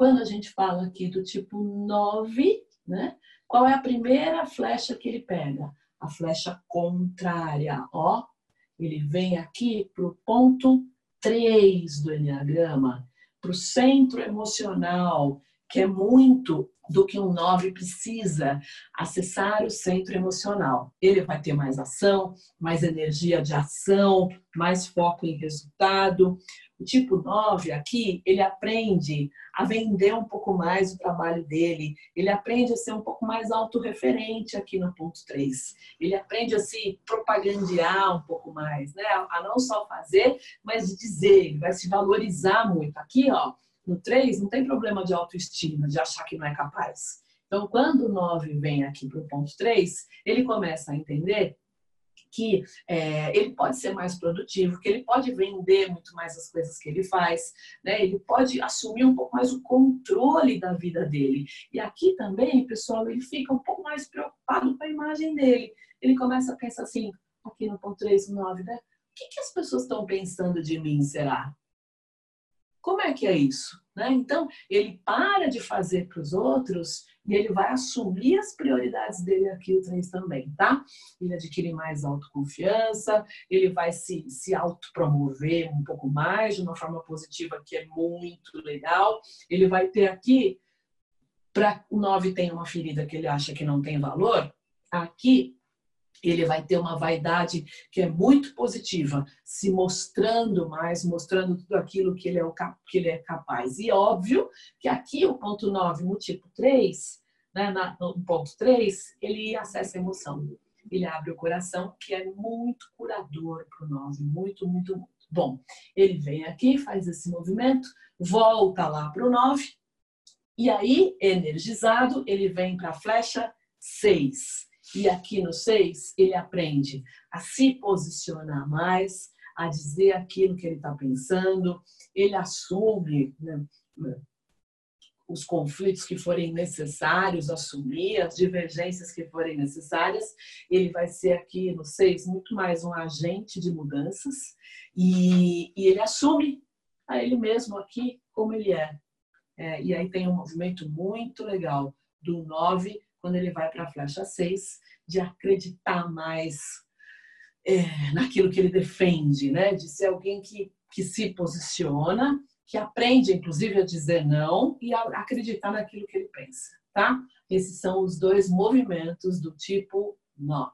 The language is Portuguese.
Quando a gente fala aqui do tipo 9, né? Qual é a primeira flecha que ele pega? A flecha contrária, ó. Ele vem aqui para o ponto 3 do Enneagrama, para o centro emocional, que é muito do que um 9 precisa acessar o centro emocional. Ele vai ter mais ação, mais energia de ação, mais foco em resultado. O tipo 9 aqui, ele aprende a vender um pouco mais o trabalho dele, ele aprende a ser um pouco mais autorreferente aqui no ponto 3. Ele aprende a se propagandear um pouco mais, né? A não só fazer, mas dizer, ele vai se valorizar muito. Aqui, ó, no 3, não tem problema de autoestima, de achar que não é capaz. Então, quando o 9 vem aqui para o ponto 3, ele começa a entender que é, ele pode ser mais produtivo, que ele pode vender muito mais as coisas que ele faz, né? ele pode assumir um pouco mais o controle da vida dele. E aqui também, pessoal, ele fica um pouco mais preocupado com a imagem dele. Ele começa a pensar assim, aqui no ponto 3, 9, né? O que, que as pessoas estão pensando de mim, será? Como é que é isso? Né? Então, ele para de fazer para os outros e ele vai assumir as prioridades dele aqui, o 3 também, tá? Ele adquire mais autoconfiança, ele vai se, se autopromover um pouco mais, de uma forma positiva, que é muito legal. Ele vai ter aqui, para o 9 tem uma ferida que ele acha que não tem valor, aqui ele vai ter uma vaidade que é muito positiva, se mostrando mais, mostrando tudo aquilo que ele é, o, que ele é capaz. E óbvio que aqui o ponto 9 no tipo 3, né, na, no ponto 3, ele acessa a emoção. Ele abre o coração, que é muito curador para o 9, muito, muito, muito. Bom, ele vem aqui, faz esse movimento, volta lá para o 9, e aí, energizado, ele vem para a flecha 6 e aqui no 6, ele aprende a se posicionar mais, a dizer aquilo que ele está pensando, ele assume né, os conflitos que forem necessários, assumir as divergências que forem necessárias. Ele vai ser aqui no 6 muito mais um agente de mudanças e, e ele assume a ele mesmo aqui como ele é. é. E aí tem um movimento muito legal do 9 quando ele vai para a flecha 6, de acreditar mais é, naquilo que ele defende, né? de ser alguém que, que se posiciona, que aprende, inclusive, a dizer não e a acreditar naquilo que ele pensa. Tá? Esses são os dois movimentos do tipo 9.